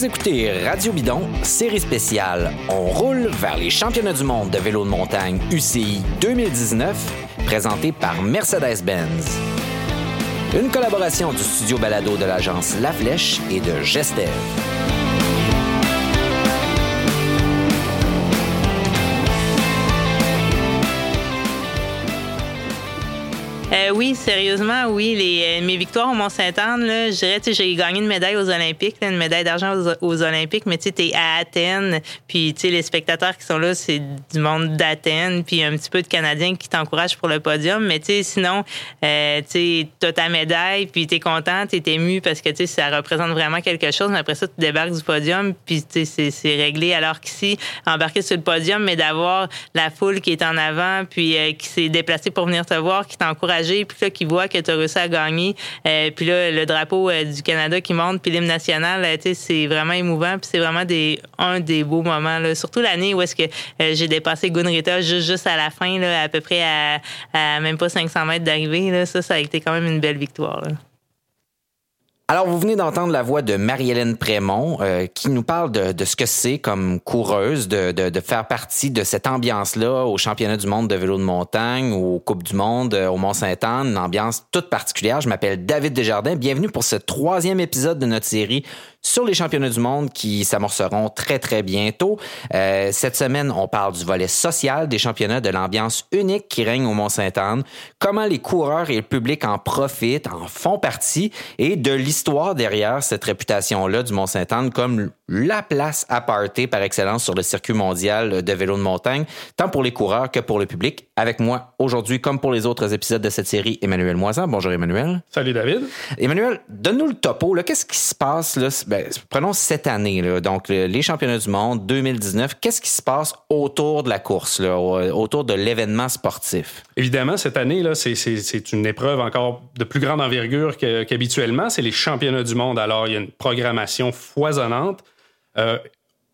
Vous écoutez Radio Bidon, série spéciale. On roule vers les championnats du monde de vélo de montagne UCI 2019, présenté par Mercedes-Benz. Une collaboration du studio balado de l'agence La Flèche et de Gestev. Oui, sérieusement, oui. Les, euh, mes victoires au Mont-Saint-Anne, je dirais, j'ai gagné une médaille aux Olympiques, une médaille d'argent aux, Olympiques, mais tu es à Athènes, puis les spectateurs qui sont là, c'est du monde d'Athènes, puis un petit peu de Canadiens qui t'encouragent pour le podium. Mais sinon, euh, tu as ta médaille, puis tu es content, tu es ému parce que ça représente vraiment quelque chose. Mais après ça, tu débarques du podium, puis c'est réglé. Alors qu'ici, embarquer sur le podium, mais d'avoir la foule qui est en avant, puis euh, qui s'est déplacée pour venir te voir, qui t'encourage puis là, qui voit que tu réussi à gagner, euh, puis là, le drapeau euh, du Canada qui monte, puis l'hymne national, euh, c'est vraiment émouvant, puis c'est vraiment des, un des beaux moments, là. surtout l'année où est-ce que j'ai dépassé Gunrita juste, juste à la fin, là, à peu près à, à même pas 500 mètres d'arrivée. Ça, ça a été quand même une belle victoire. Là. Alors, vous venez d'entendre la voix de Marie-Hélène Prémont euh, qui nous parle de, de ce que c'est comme coureuse de, de, de, faire partie de cette ambiance-là au championnat du monde de vélo de montagne, aux Coupes du monde, euh, au Mont-Saint-Anne, une ambiance toute particulière. Je m'appelle David Desjardins. Bienvenue pour ce troisième épisode de notre série sur les championnats du monde qui s'amorceront très, très bientôt. Euh, cette semaine, on parle du volet social des championnats, de l'ambiance unique qui règne au Mont-Saint-Anne, comment les coureurs et le public en profitent, en font partie, et de l'histoire derrière cette réputation-là du Mont-Saint-Anne comme la place à parter par excellence sur le circuit mondial de vélo de montagne, tant pour les coureurs que pour le public. Avec moi aujourd'hui, comme pour les autres épisodes de cette série, Emmanuel Moisan. Bonjour Emmanuel. Salut David. Emmanuel, donne-nous le topo. Qu'est-ce qui se passe? Là? Ben, prenons cette année, donc les championnats du monde 2019. Qu'est-ce qui se passe autour de la course, autour de l'événement sportif? Évidemment, cette année, c'est, une épreuve encore de plus grande envergure qu'habituellement. C'est les championnats du monde. Alors, il y a une programmation foisonnante. Euh,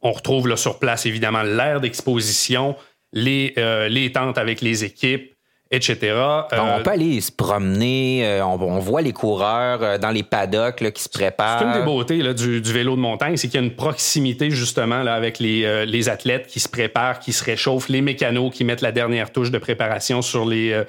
on retrouve là, sur place, évidemment, l'aire d'exposition, euh, les tentes avec les équipes, etc. Euh, on peut aller se promener, on, voit les coureurs dans les paddocks qui se préparent. C'est une des beautés là, du, vélo de montagne, c'est qu'il y a une proximité justement là, avec les, les, athlètes qui se préparent, qui se réchauffent, les mécanos qui mettent la dernière touche de préparation sur les,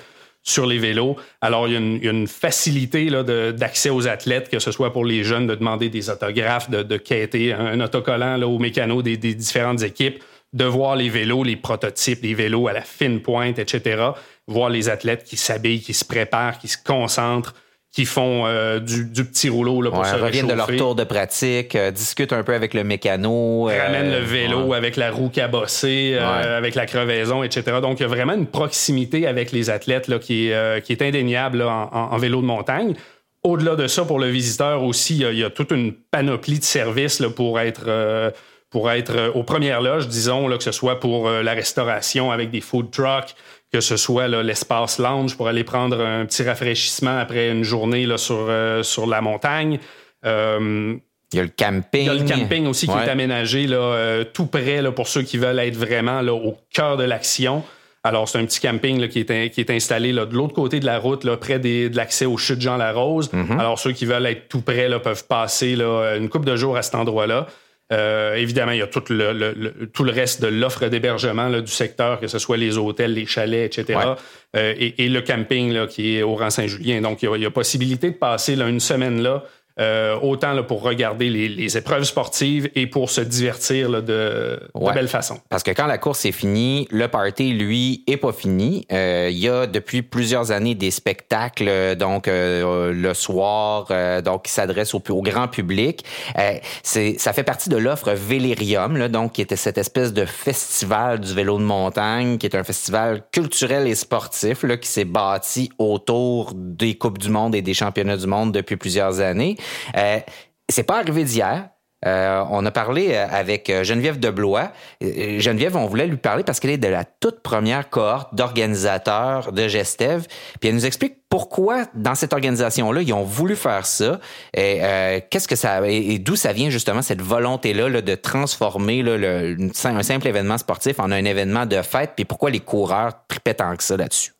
sur les vélos. Alors, il y a une, facilité d'accès aux athlètes, que ce soit pour les jeunes de demander des autographes, de, de quêter un, autocollant là, aux mécanos des, des, différentes équipes, de voir les vélos, les prototypes, les vélos à la fine pointe, etc. Voir les athlètes qui s'habillent, qui se préparent, qui se concentrent, qui font euh, du, petit rouleau là, pour se reviennent de leur tour de pratique, euh, discutent un peu avec le mécano. Euh, ramènent le vélo avec la roue cabossée, avec la crevaison, etc. Donc, il y a vraiment une proximité avec les athlètes là, qui, est, qui est indéniable en, vélo de montagne. Au-delà de ça, pour le visiteur aussi, il y a, toute une panoplie de services là, pour être pour être aux premières loges, disons, là, que ce soit pour la restauration avec des food trucks, que ce soit l'espace lounge pour aller prendre un petit rafraîchissement après une journée là, sur, euh, sur la montagne. Euh, il y a le camping. Il y a le camping aussi qui est aménagé là, euh, tout près là, pour ceux qui veulent être vraiment là, au cœur de l'action. Alors, c'est un petit camping là, qui, est, qui est installé là, de l'autre côté de la route, là, près des, de l'accès aux chutes Jean-Larose. Mm-hmm. Alors, ceux qui veulent être tout près là, peuvent passer là, une couple de jours à cet endroit-là. Euh, évidemment, il y a tout le, tout le reste de l'offre d'hébergement du secteur, que ce soit les hôtels, les chalets, etc. Euh, et, le camping là, qui est au rang Saint-Julien. Donc, il y, a, possibilité de passer là, une semaine là euh, autant là, pour regarder les, épreuves sportives et pour se divertir là, de, belle façon. Parce que quand la course est finie, le party, lui, est pas fini. Euh, il y a depuis plusieurs années des spectacles, donc euh, le soir, donc qui s'adressent au, au, grand public. c'est, ça fait partie de l'offre Vélérium, là, donc qui était cette espèce de festival du vélo de montagne, qui est un festival culturel et sportif là, qui s'est bâti autour des coupes du monde et des championnats du monde depuis plusieurs années. Euh, c'est pas arrivé d'hier. Euh, on a parlé euh, avec Geneviève Deblois. Geneviève, on voulait lui parler parce qu'elle est de la toute première cohorte d'organisateurs de Gestev. Puis elle nous explique pourquoi dans cette organisation-là ils ont voulu faire ça. Et qu'est-ce que ça et, d'où ça vient justement cette volonté-là de transformer un simple événement sportif en un événement de fête? Puis pourquoi les coureurs tripaient tant que ça là-dessus?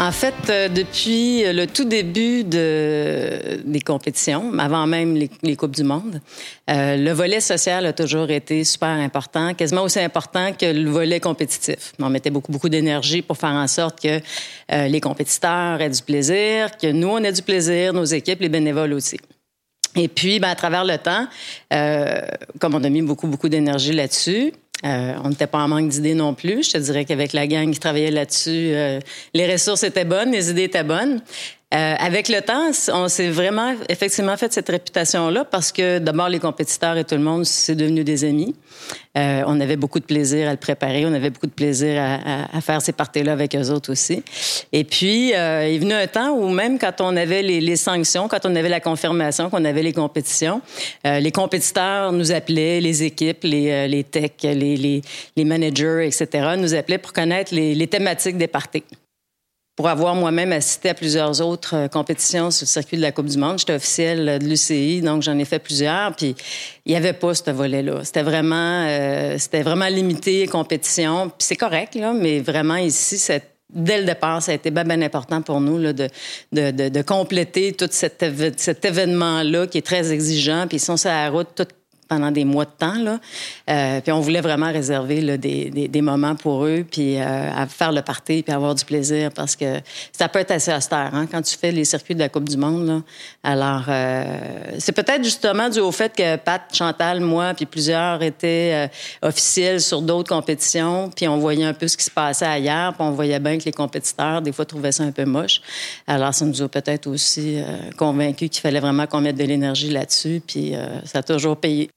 En fait, euh, depuis le tout début de, des compétitions, avant même les, Coupes du Monde, euh, le volet social a toujours été super important, quasiment aussi important que le volet compétitif. On mettait beaucoup, beaucoup d'énergie pour faire en sorte que euh, les compétiteurs aient du plaisir, que nous, on ait du plaisir, nos équipes, les bénévoles aussi. Et puis, ben, à travers le temps, comme on a mis beaucoup, beaucoup d'énergie là-dessus, euh, on n'était pas en manque d'idées non plus. Je te dirais qu'avec la gang qui travaillait là-dessus, euh, les ressources étaient bonnes, les idées étaient bonnes. Euh, avec le temps, on s'est vraiment effectivement fait cette réputation-là parce que d'abord les compétiteurs et tout le monde c'est devenu des amis. Euh, on avait beaucoup de plaisir à le préparer, on avait beaucoup de plaisir à, à, faire ces parties-là avec eux autres aussi. Et puis euh, il est venu un temps où même quand on avait les, les sanctions, quand on avait la confirmation qu'on avait les compétitions, euh, les compétiteurs nous appelaient, les équipes, les, euh, les techs, les, les, les, managers, etc. nous appelaient pour connaître les, les thématiques des parties pour avoir moi-même assisté à plusieurs autres euh, compétitions sur le circuit de la Coupe du Monde. J'étais officielle de l'UCI, donc j'en ai fait plusieurs. Puis il n'y avait pas ce volet-là. C'était vraiment, euh, c'était vraiment limité compétition. Puis c'est correct là, mais vraiment ici, c'est dès le départ, ça a été bien, bien important pour nous là, de, de, de, compléter tout cet, cet événement-là qui est très exigeant. Puis ils sont sur la route toute pendant des mois de temps. Là. Euh, puis on voulait vraiment réserver là, des, des, des, moments pour eux, puis euh, à faire le party, puis avoir du plaisir, parce que ça peut être assez austère hein, quand tu fais les circuits de la Coupe du Monde. Là. Alors, euh, c'est peut-être justement dû au fait que Pat, Chantal, moi, puis plusieurs étaient euh, officiels sur d'autres compétitions, puis on voyait un peu ce qui se passait ailleurs, puis on voyait bien que les compétiteurs, des fois, trouvaient ça un peu moche. Alors, ça nous a peut-être aussi euh, convaincus qu'il fallait vraiment qu'on mette de l'énergie là-dessus, puis ça a toujours payé.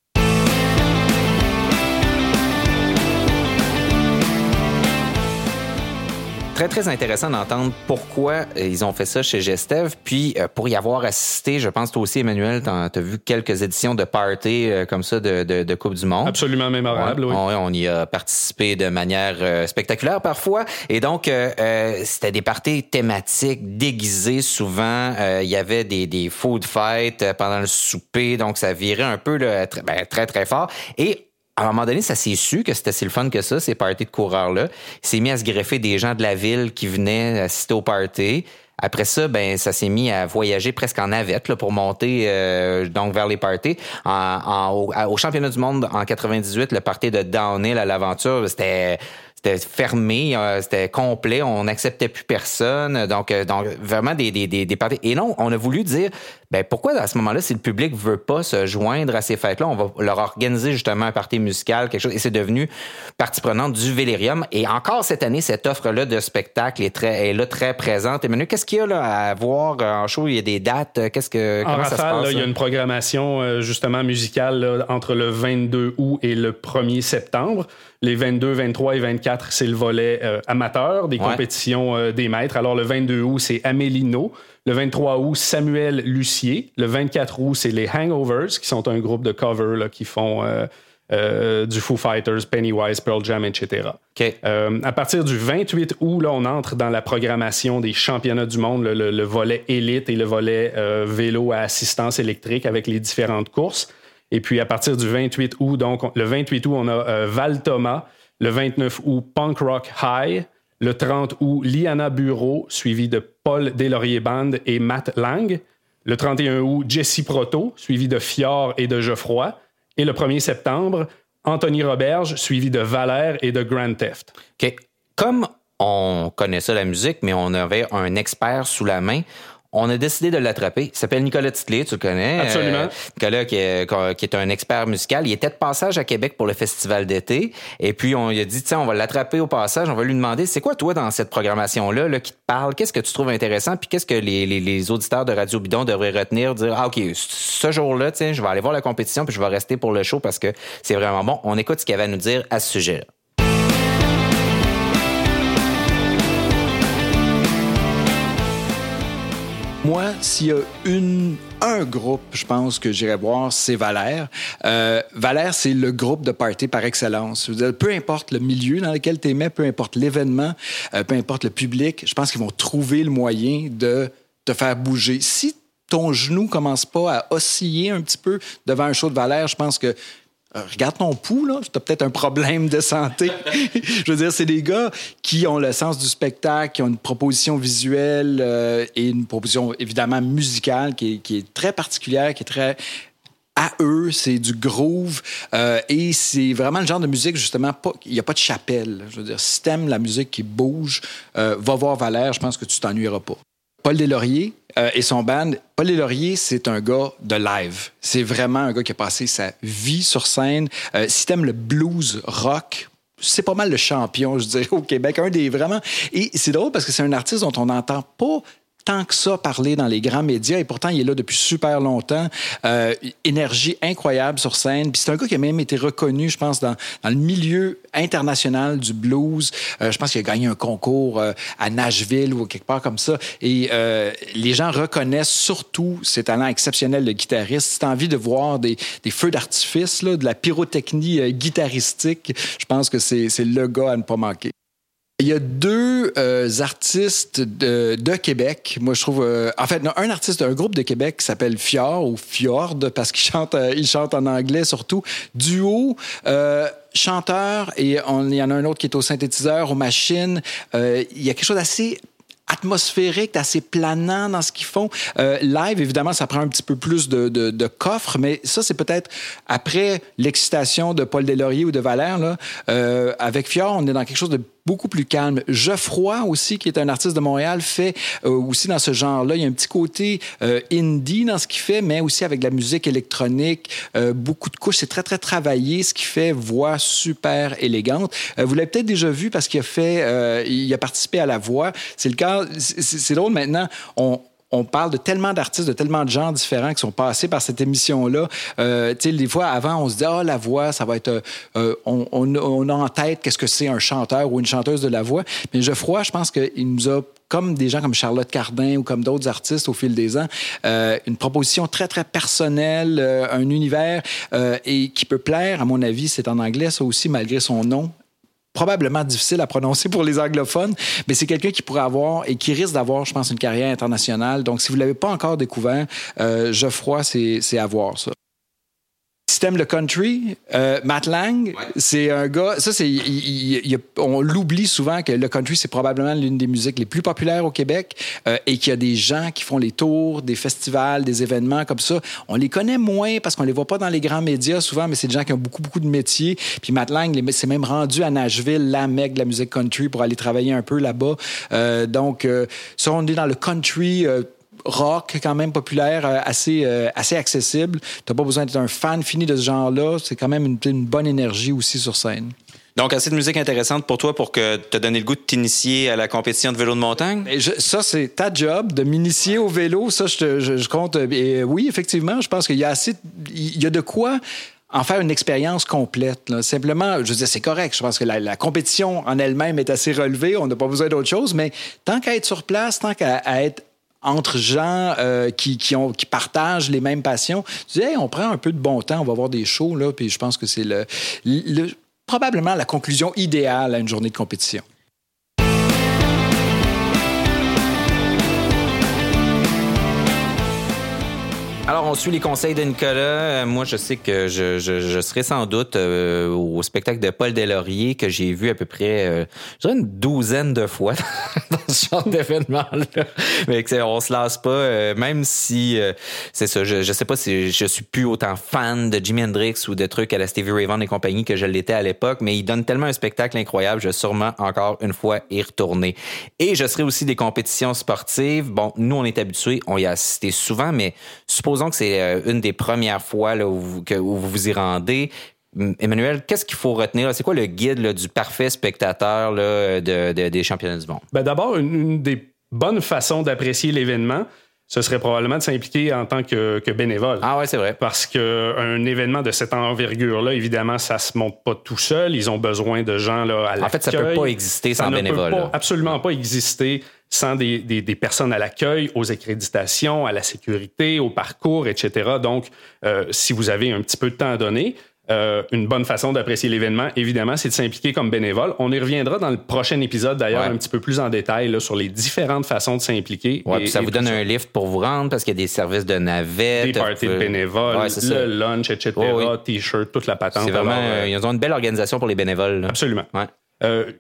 Très, très intéressant d'entendre pourquoi euh, ils ont fait ça chez Gestev. Puis, euh, pour y avoir assisté, je pense toi aussi, Emmanuel, tu as vu quelques éditions de party euh, comme ça de, de, de, Coupe du Monde. Absolument mémorable, oui. On, on, y a participé de manière spectaculaire parfois. Et donc, c'était des parties thématiques déguisées souvent. Il y avait des, des food fights pendant le souper. Donc, ça virait un peu là, très, ben, très, très fort. Et à un moment donné, ça s'est su que c'était si le fun que ça, ces parties de coureurs-là. Il s'est mis à se greffer des gens de la ville qui venaient assister au party. Après ça, ben ça s'est mis à voyager presque en navette pour monter euh, donc vers les parties. En, en, au, au, championnat du monde en 98, le party de Downhill à l'aventure, c'était c'était fermé, euh, c'était complet, on n'acceptait plus personne. Donc, euh, donc vraiment des, des, des, des parties. Et non, on a voulu dire, ben pourquoi à ce moment-là, si le public veut pas se joindre à ces fêtes-là, on va leur organiser justement un party musical, quelque chose. Et c'est devenu partie prenante du Vélérium. Et encore cette année, cette offre-là de spectacle est très, est là très présente. Emmanuel, qu'est-ce qu'il y a là à voir en show? Il y a des dates. Qu'est-ce que, en comment rafale, ça se passe? Là, il y a une programmation justement musicale là, entre le 22 août et le 1er septembre. Les 22, 23 et 24, c'est le volet euh, amateur des ouais. compétitions euh, des maîtres. Alors, le 22 août, c'est Amélie No. Le 23 août, Samuel Lucier. Le 24 août, c'est les Hangovers, qui sont un groupe de cover là, qui font euh, du Foo Fighters, Pennywise, Pearl Jam, etc. Okay. À partir du 28 août, là, on entre dans la programmation des championnats du monde, le, le, le volet élite et le volet vélo à assistance électrique avec les différentes courses. Et puis à partir du 28 août, donc le 28 août, on a euh, Val Thomas. Le 29 août, Punk Rock High. Le 30 août, Liana Bureau, suivi de Paul Deslauriers Band et Matt Lang. Le 31 août, Jesse Proto, suivi de Fior et de Geoffroy. Et le 1er septembre, Anthony Roberge, suivi de Valère et de Grand Theft. OK. Comme on connaît ça, la musique, mais on avait un expert sous la main, on a décidé de l'attraper. Il s'appelle Nicolas Titley, tu le connais. Absolument. Euh, Nicolas, qui est, qui est, un expert musical. Il était de passage à Québec pour le festival d'été. Et puis, on lui a dit, tiens, on va l'attraper au passage. On va lui demander, c'est quoi, toi, dans cette programmation-là, là, qui te parle? Qu'est-ce que tu trouves intéressant? Puis, qu'est-ce que les, les, les, auditeurs de Radio Bidon devraient retenir? Dire, ah, OK, ce jour-là, tiens, je vais aller voir la compétition, puis je vais rester pour le show parce que c'est vraiment bon. On écoute ce qu'il avait à nous dire à ce sujet-là. Moi, s'il y a une, un groupe, je pense que j'irai voir, c'est Valère. Euh, Valère, c'est le groupe de party par excellence. Peu importe le milieu dans lequel tu es, peu importe l'événement, euh, peu importe le public, je pense qu'ils vont trouver le moyen de te faire bouger. Si ton genou commence pas à osciller un petit peu devant un show de Valère, je pense que regarde ton pouls, là, tu as peut-être un problème de santé. je veux dire, c'est des gars qui ont le sens du spectacle, qui ont une proposition visuelle euh, et une proposition évidemment musicale qui est, très particulière, qui est très à eux, c'est du groove euh, et c'est vraiment le genre de musique justement il n'y a pas de chapelle. Je veux dire, si t'aimes la musique qui bouge, euh, va voir Valère, je pense que tu t'ennuieras pas. Paul Deslauriers euh, et son band. Paul Deslauriers, c'est un gars de live. C'est vraiment un gars qui a passé sa vie sur scène. Euh, si le blues rock, c'est pas mal le champion, je dirais, au Québec. Un des vraiment. Et c'est drôle parce que c'est un artiste dont on n'entend pas tant que ça parler dans les grands médias et pourtant il est là depuis super longtemps. Euh, énergie incroyable sur scène. Puis c'est un gars qui a même été reconnu, je pense, dans, dans le milieu international du blues. Euh, je pense qu'il a gagné un concours euh, à Nashville ou quelque part comme ça. Et euh, les gens reconnaissent surtout ses talents exceptionnels de guitariste. Si tu envie de voir des, des feux d'artifice, de la pyrotechnie euh, guitaristique, je pense que c'est le gars à ne pas manquer. Il y a deux euh, artistes de, de, Québec. Moi, je trouve. Euh, en fait, un artiste d'un groupe de Québec qui s'appelle Fjord ou Fjord parce qu'il chante, euh, il chante en anglais surtout. Duo. chanteur et on, il y en a un autre qui est au synthétiseur, aux machines. il y a quelque chose d'assez atmosphérique, assez planant dans ce qu'ils font. Euh, live, évidemment, ça prend un petit peu plus de, de, de coffre, mais ça, c'est peut-être après l'excitation de Paul Deslauriers ou de Valère. Là, euh, avec Fior, on est dans quelque chose de beaucoup plus calme. Geoffroy aussi, qui est un artiste de Montréal, fait euh, aussi dans ce genre-là. Il y a un petit côté euh, indie dans ce qu'il fait, mais aussi avec de la musique électronique, euh, beaucoup de couches. C'est très, très travaillé, ce qui fait voix super élégante. Vous l'avez peut-être déjà vu parce qu'il a fait, il a participé à la voix. C'est le cas, c'est drôle maintenant, on, on parle de tellement d'artistes, de tellement de gens différents qui sont passés par cette émission-là. Euh, tu sais, des fois, avant, on se dit, ah, oh, la voix, ça va être. Euh, on, on, on, a en tête qu'est-ce que c'est un chanteur ou une chanteuse de la voix. Mais Geoffroy, je pense qu'il nous a comme des gens comme Charlotte Cardin ou comme d'autres artistes au fil des ans, euh, une proposition très, très personnelle, euh, un univers euh, et qui peut plaire, à mon avis, c'est en anglais, ça aussi, malgré son nom, probablement difficile à prononcer pour les anglophones, mais c'est quelqu'un qui pourrait avoir et qui risque d'avoir, je pense, une carrière internationale. Donc, si vous ne l'avez pas encore découvert, euh, Geoffroy, c'est à voir ça. T'aimes le country, euh, Matt Lang, ouais. c'est un gars. Ça, c'est. On l'oublie souvent que le country, c'est probablement l'une des musiques les plus populaires au Québec euh, et qu'il y a des gens qui font les tours, des festivals, des événements comme ça. On les connaît moins parce qu'on les voit pas dans les grands médias souvent, mais c'est des gens qui ont beaucoup, beaucoup de métiers. Puis Matt Lang s'est même rendu à Nashville, la mecque de la musique country, pour aller travailler un peu là-bas. Euh, donc, ça, on est dans le country rock quand même populaire, euh, assez, euh, assez accessible. Tu n'as pas besoin d'être un fan fini de ce genre-là. C'est quand même une, une, bonne énergie aussi sur scène. Donc, assez de musique intéressante pour toi pour que te donner le goût de t'initier à la compétition de vélo de montagne? Je, ça, c'est ta job de m'initier au vélo. Ça, je, te, je, je compte. Et oui, effectivement, je pense qu'il y a assez. Il y a de quoi en faire une expérience complète. Là. Simplement, je veux dire, c'est correct. Je pense que la, la compétition en elle-même est assez relevée. On n'a pas besoin d'autre chose. Mais tant qu'à être sur place, tant qu'à être entre gens euh, qui, qui, ont, qui partagent les mêmes passions. Tu dis, on prend un peu de bon temps, on va voir des shows, là, puis je pense que c'est le, le, probablement la conclusion idéale à une journée de compétition. Alors, on suit les conseils de Nicolas. Euh, moi, je sais que je, je, je serai sans doute euh, au spectacle de Paul Deslauriers que j'ai vu à peu près euh, je dirais une douzaine de fois dans ce genre d'événement-là. Mais on se lasse pas, euh, même si euh, c'est ça. Je, je sais pas si je suis plus autant fan de Jimi Hendrix ou de trucs à la Stevie Ray Vaughan et compagnie que je l'étais à l'époque, mais il donne tellement un spectacle incroyable. Je vais sûrement encore une fois y retourner. Et je serai aussi des compétitions sportives. Bon, nous, on est habitués, on y a assisté souvent, mais supposons que c'est euh, une des premières fois là, où, vous, que, où vous vous y rendez. Emmanuel, qu'est-ce qu'il faut retenir? C'est quoi le guide là, du parfait spectateur là, de, de, des championnats du monde? Ben D'abord, une, une, des bonnes façons d'apprécier l'événement, ce serait probablement de s'impliquer en tant que, que, bénévole. Ah ouais, c'est vrai. Parce qu'un événement de cette envergure-là, évidemment, ça se monte pas tout seul. Ils ont besoin de gens là, à. En fait, ça peut pas exister sans ça bénévole. Ça ne peut pas, absolument pas exister sans des, des, des personnes à l'accueil, aux accréditations, à la sécurité, au parcours, etc. Donc, euh, si vous avez un petit peu de temps à donner, euh, une bonne façon d'apprécier l'événement, évidemment, c'est de s'impliquer comme bénévole. On y reviendra dans le prochain épisode, d'ailleurs, un petit peu plus en détail là, sur les différentes façons de s'impliquer. Ouais, puis ça vous donne un lift pour vous rendre parce qu'il y a des services de navette. Des parties de bénévoles, le lunch, etc., t-shirt, toute la patente. C'est vraiment, euh, ils ont une belle organisation pour les bénévoles. Absolument. Euh,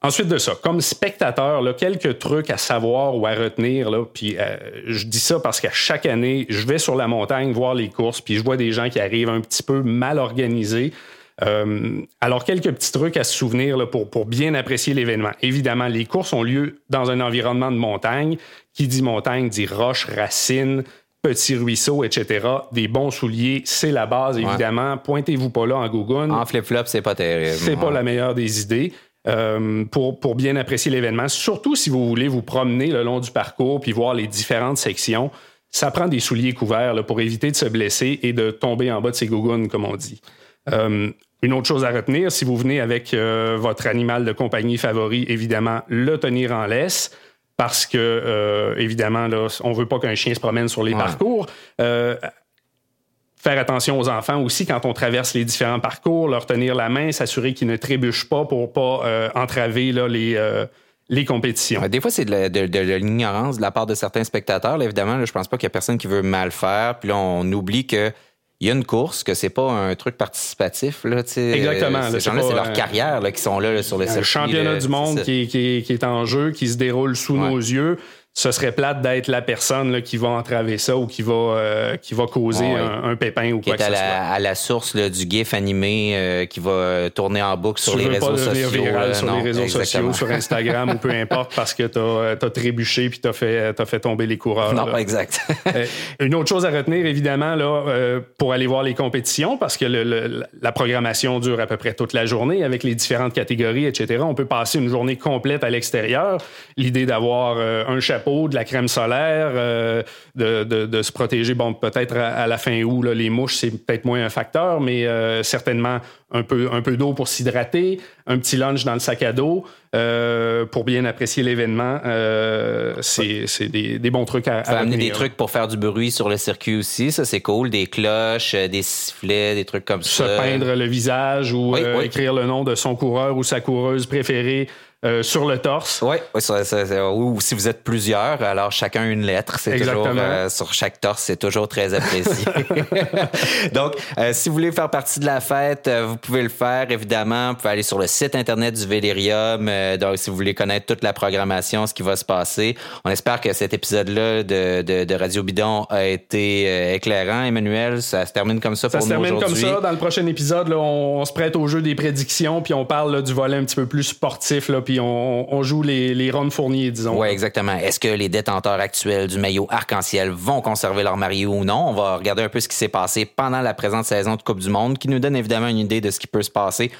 Ensuite de ça, comme spectateur, là, quelques trucs à savoir ou à retenir. Là, puis euh, je dis ça parce qu'à chaque année, je vais sur la montagne voir les courses, puis je vois des gens qui arrivent un petit peu mal organisés. Euh, alors, quelques petits trucs à se souvenir là, pour, pour bien apprécier l'événement. Évidemment, les courses ont lieu dans un environnement de montagne. Qui dit montagne dit roche, racines, petits ruisseaux, etc. Des bons souliers, c'est la base, évidemment. Pointez-vous pas là en Google. En flip-flop, c'est pas terrible. C'est pas la meilleure des idées. Euh, pour, pour bien apprécier l'événement. Surtout si vous voulez vous promener le long du parcours puis voir les différentes sections. Ça prend des souliers couverts là, pour éviter de se blesser et de tomber en bas de ses gougounes, comme on dit. Euh, une autre chose à retenir, si vous venez avec euh, votre animal de compagnie favori, évidemment, le tenir en laisse parce que, évidemment, là, on veut pas qu'un chien se promène sur les parcours faire attention aux enfants aussi quand on traverse les différents parcours, leur tenir la main, s'assurer qu'ils ne trébuchent pas pour pas euh, entraver là, les, euh, les compétitions. Des fois, c'est de, l'ignorance de la part de certains spectateurs. évidemment, là, je pense pas qu'il y a personne qui veut mal faire. Puis là, on oublie que il y a une course, que c'est pas un truc participatif. Là, Exactement. Ces gens-là, c'est leur carrière là, qui sont là, sur le circuit. Le championnat du monde qui, qui, qui, est en jeu, qui se déroule sous nos yeux ce serait plate d'être la personne là, qui va entraver ça ou qui va, euh, qui va causer un, pépin ou qui quoi est que à, la, soit. à la source là, du gif animé euh, qui va tourner en boucle sur les réseaux sociaux. Viral sur les réseaux sociaux, sur Instagram ou peu importe parce que tu as, euh, trébuché puis tu as fait, as fait tomber les coureurs. Non, pas exact. Une autre chose à retenir, évidemment, là, pour aller voir les compétitions, parce que le, la programmation dure à peu près toute la journée avec les différentes catégories, etc. On peut passer une journée complète à l'extérieur. L'idée d'avoir un chapeau de la crème solaire, euh, de, se protéger. Bon, peut-être à, la fin août, les mouches, c'est peut-être moins un facteur, mais euh, certainement un peu, un peu d'eau pour s'hydrater, un petit lunch dans le sac à dos euh, pour bien apprécier l'événement. c'est des, bons trucs à, à amener des trucs pour faire du bruit sur le circuit aussi, ça c'est cool. Des cloches, des sifflets, des trucs comme ça. Se peindre le visage ou écrire le nom de son coureur ou sa coureuse préférée euh, sur le torse. Oui, ou si vous êtes plusieurs, alors chacun une lettre. C'est toujours euh, sur chaque torse, c'est toujours très apprécié. Donc, euh, si vous voulez faire partie de la fête, vous pouvez le faire. Évidemment, vous pouvez aller sur le site internet du Vélérium. donc, si vous voulez connaître toute la programmation, ce qui va se passer, on espère que cet épisode-là de, de, Radio Bidon a été éclairant. Emmanuel, ça se termine comme ça, ça pour nous aujourd'hui. Ça se termine comme ça. Dans le prochain épisode, on, se prête au jeu des prédictions, puis on parle du volet un petit peu plus sportif. Là, puis on, joue les, les Ron Fournier, disons. Oui, exactement. Est-ce que les détenteurs actuels du maillot arc-en-ciel vont conserver leur maillot ou non? On va regarder un peu ce qui s'est passé pendant la présente saison de Coupe du Monde, qui nous donne évidemment une idée de ce qui peut se passer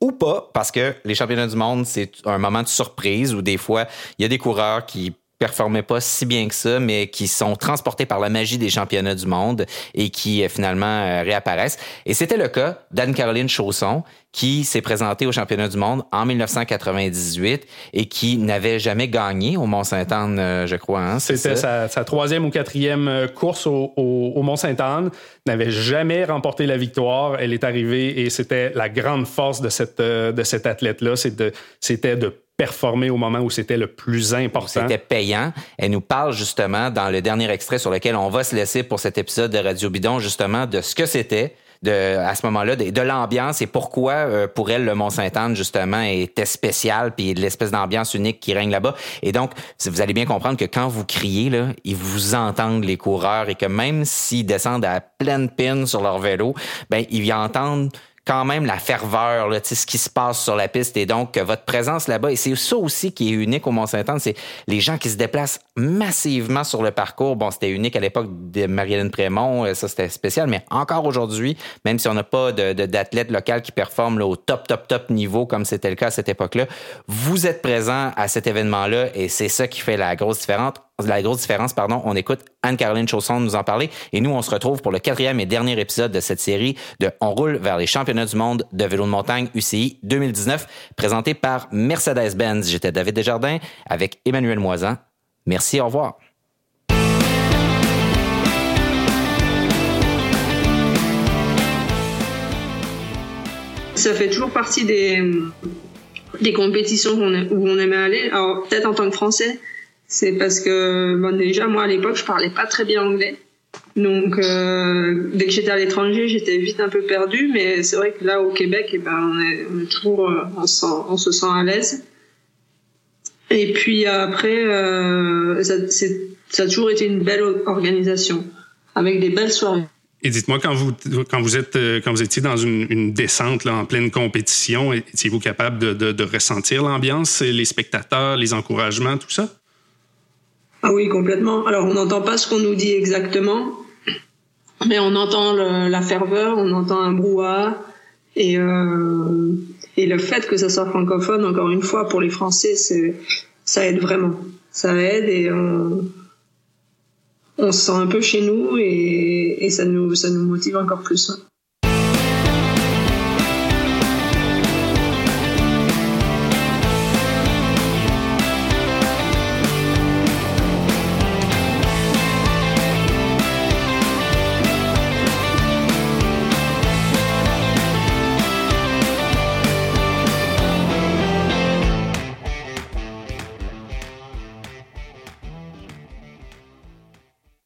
ou pas, parce que les championnats du monde, c'est un moment de surprise où des fois, il y a des coureurs qui performaient pas si bien que ça, mais qui sont transportés par la magie des championnats du monde et qui euh, finalement euh, réapparaissent. Et c'était le cas d'Anne-Caroline Chausson, qui s'est présentée au championnat du monde en 1998 et qui n'avait jamais gagné au Mont-Saint-Anne, euh, je crois. Hein, c'était sa, troisième ou quatrième course au, au Mont-Saint-Anne, n'avait jamais remporté la victoire. Elle est arrivée et c'était la grande force de cette de cet athlète-là, c'était de performer au moment où c'était le plus important. C'était payant. Elle nous parle justement dans le dernier extrait sur lequel on va se laisser pour cet épisode de Radio Bidon, justement, de ce que c'était. À ce moment-là, de, l'ambiance et pourquoi euh, pour elle le Mont-Saint-Anne justement était spécial puis l'espèce d'ambiance unique qui règne là-bas. Et donc vous allez bien comprendre que quand vous criez ils vous entendent les coureurs et que même s'ils descendent à pleine pine sur leur vélo, ben ils y entendent quand même la ferveur, là, ce qui se passe sur la piste et donc votre présence là-bas. Et c'est ça aussi qui est unique au Mont-Saint-Anne, c'est les gens qui se déplacent massivement sur le parcours. Bon, c'était unique à l'époque de Marie-Hélène Prémont, euh, ça c'était spécial, mais encore aujourd'hui, même si on n'a pas d'athlètes de, locales qui performent au top, top, top niveau comme c'était le cas à cette époque-là, vous êtes présent à cet événement-là et c'est ça qui fait la grosse différence la grosse différence, pardon, on écoute Anne-Caroline Chausson nous en parler et nous, on se retrouve pour le quatrième et dernier épisode de cette série de On roule vers les championnats du monde de vélo de montagne UCI 2019, présenté par Mercedes-Benz. J'étais David Desjardins avec Emmanuel Moisan. Merci, au revoir. ça fait toujours partie des, des compétitions où on aimait aller. Alors, peut-être en tant que Français, c'est parce que, déjà, moi, à l'époque, je parlais pas très bien anglais. Donc, euh, dès que j'étais à l'étranger, j'étais vite un peu perdue. Mais c'est vrai que là, au Québec, eh ben, on, est, toujours, euh, on se sent à l'aise. Et puis après, euh, ça, ça a toujours été une belle organisation, avec des belles soirées. Et dites-moi, quand vous, quand vous êtes, euh, quand vous étiez dans une, une descente là, en pleine compétition, étiez-vous capable de, de, de ressentir l'ambiance, les spectateurs, les encouragements, tout ça? Ah oui, complètement. Alors, on n'entend pas ce qu'on nous dit exactement, mais on entend le, la ferveur, on entend un brouhaha. Et, euh, et le fait que ça soit francophone, encore une fois, pour les Français, c'est, ça aide vraiment. Ça aide et on, on se sent un peu chez nous et, et ça, nous, ça nous motive encore plus.